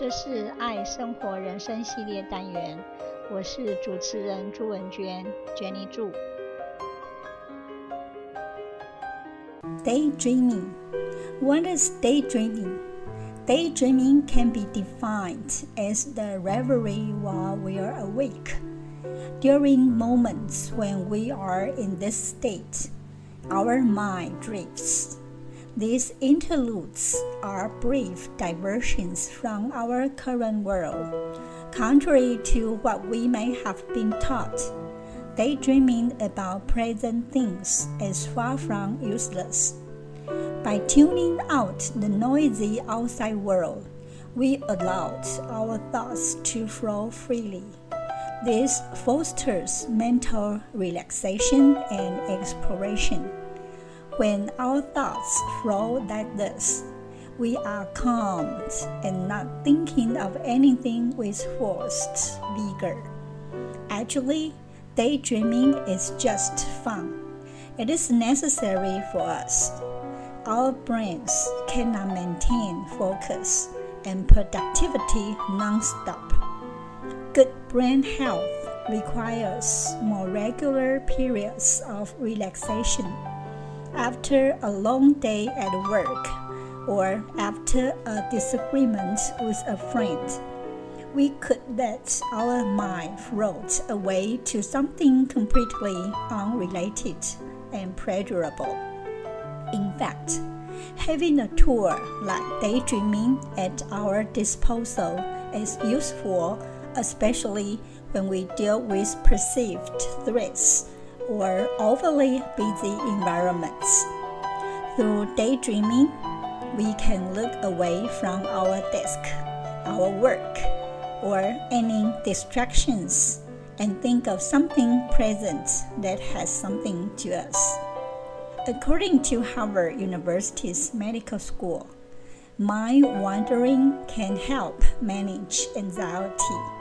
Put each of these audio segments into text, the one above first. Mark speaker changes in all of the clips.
Speaker 1: 这是爱生活人生系列单元，我是主持人朱文娟，Jenny 祝。
Speaker 2: Daydreaming. What is daydreaming? Daydreaming can be defined as the reverie while we are awake. During moments when we are in this state, our mind drifts. these interludes are brief diversions from our current world, contrary to what we may have been taught. Daydreaming about present things is far from useless. By tuning out the noisy outside world, we allow our thoughts to flow freely. This fosters mental relaxation and exploration. When our thoughts flow like this, we are calmed and not thinking of anything with forced vigor. Actually, daydreaming is just fun. It is necessary for us. Our brains cannot maintain focus and productivity non-stop. Good brain health requires more regular periods of relaxation after a long day at work or after a disagreement with a friend, we could let our mind float away to something completely unrelated and pleasurable. In fact, having a tool like daydreaming at our disposal is useful, especially when we deal with perceived threats or overly busy environments. Through daydreaming, we can look away from our desk, our work, or any distractions and think of something present that has something to us. According to Harvard University's medical school, mind wandering can help manage anxiety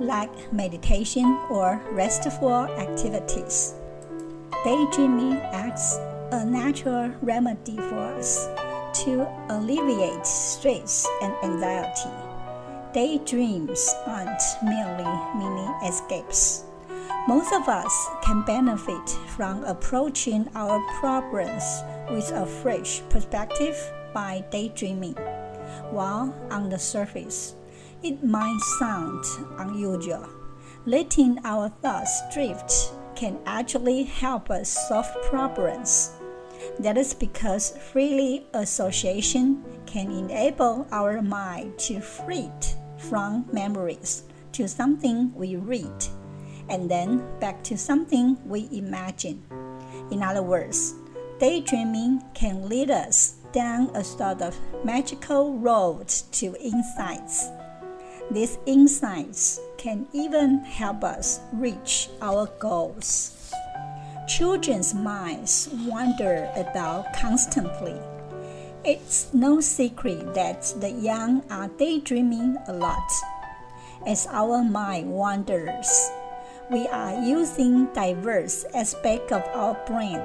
Speaker 2: like meditation or restful activities. Daydreaming acts a natural remedy for us to alleviate stress and anxiety. Daydreams aren't merely mini escapes. Most of us can benefit from approaching our problems with a fresh perspective by daydreaming. While on the surface, it might sound unusual. Letting our thoughts drift can actually help us solve problems. That is because freely association can enable our mind to flit from memories to something we read and then back to something we imagine. In other words, daydreaming can lead us down a sort of magical road to insights these insights can even help us reach our goals. Children's minds wander about constantly. It's no secret that the young are daydreaming a lot. As our mind wanders, we are using diverse aspects of our brain,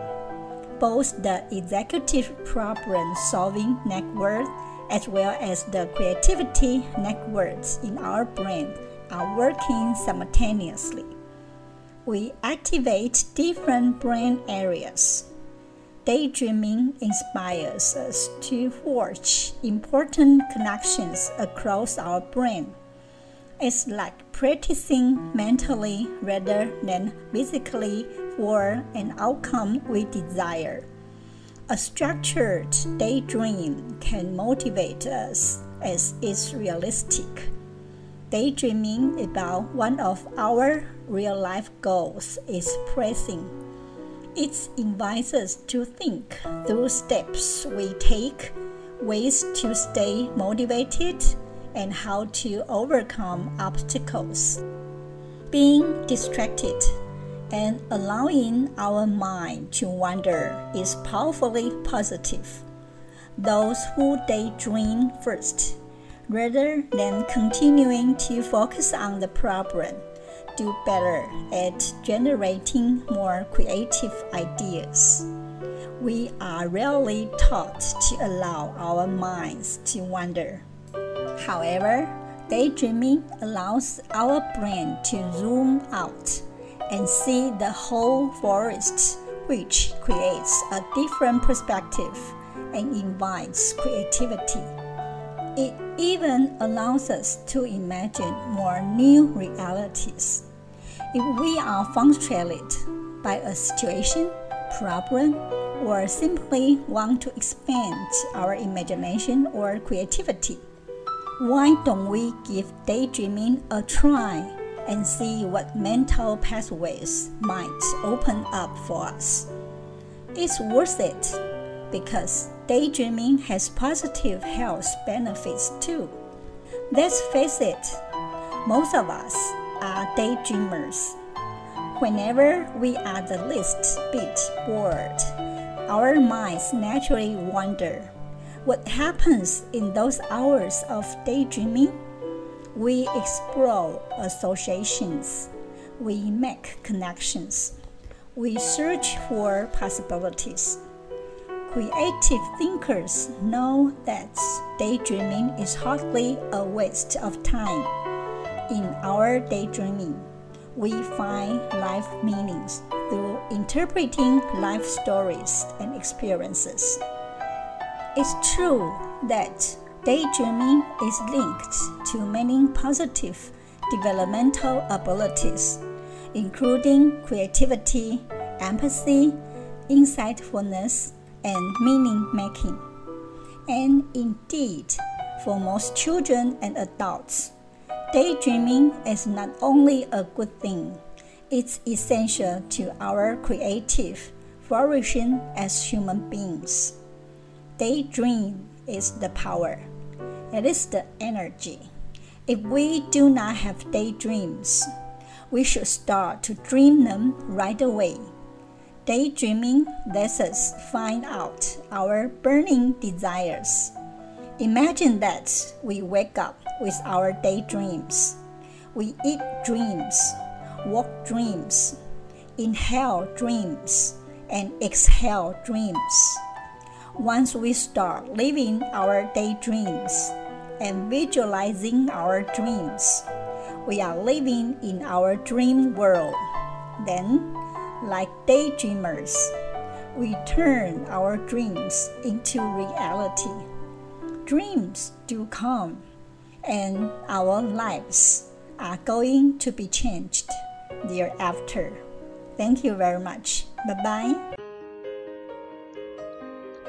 Speaker 2: both the executive problem solving network as well as the creativity networks in our brain are working simultaneously. We activate different brain areas. Daydreaming inspires us to forge important connections across our brain. It's like practicing mentally rather than physically for an outcome we desire. A structured daydream can motivate us as it's realistic. Daydreaming about one of our real life goals is pressing. It invites us to think through steps we take, ways to stay motivated, and how to overcome obstacles. Being distracted and allowing our mind to wander is powerfully positive. Those who daydream first, rather than continuing to focus on the problem, do better at generating more creative ideas. We are rarely taught to allow our minds to wander. However, daydreaming allows our brain to zoom out and see the whole forest, which creates a different perspective and invites creativity. It even allows us to imagine more new realities. If we are frustrated by a situation, problem, or simply want to expand our imagination or creativity, why don't we give daydreaming a try and see what mental pathways might open up for us? It's worth it because daydreaming has positive health benefits too. Let's face it, most of us are daydreamers. Whenever we are the least bit bored, our minds naturally wander. What happens in those hours of daydreaming? We explore associations, we make connections, we search for possibilities. Creative thinkers know that daydreaming is hardly a waste of time. In our daydreaming, we find life meanings through interpreting life stories and experiences. It's true that daydreaming is linked to many positive developmental abilities, including creativity, empathy, insightfulness, and meaning making. And indeed, for most children and adults, daydreaming is not only a good thing, it's essential to our creative flourishing as human beings. Daydream is the power, it is the energy. If we do not have daydreams, we should start to dream them right away Daydreaming lets us find out our burning desires. Imagine that we wake up with our daydreams. We eat dreams, walk dreams, inhale dreams, and exhale dreams. Once we start living our daydreams and visualizing our dreams, we are living in our dream world. Then like daydreamers, we turn our dreams into reality. Dreams do come, and our lives are going to be changed thereafter. Thank you very much. Bye bye.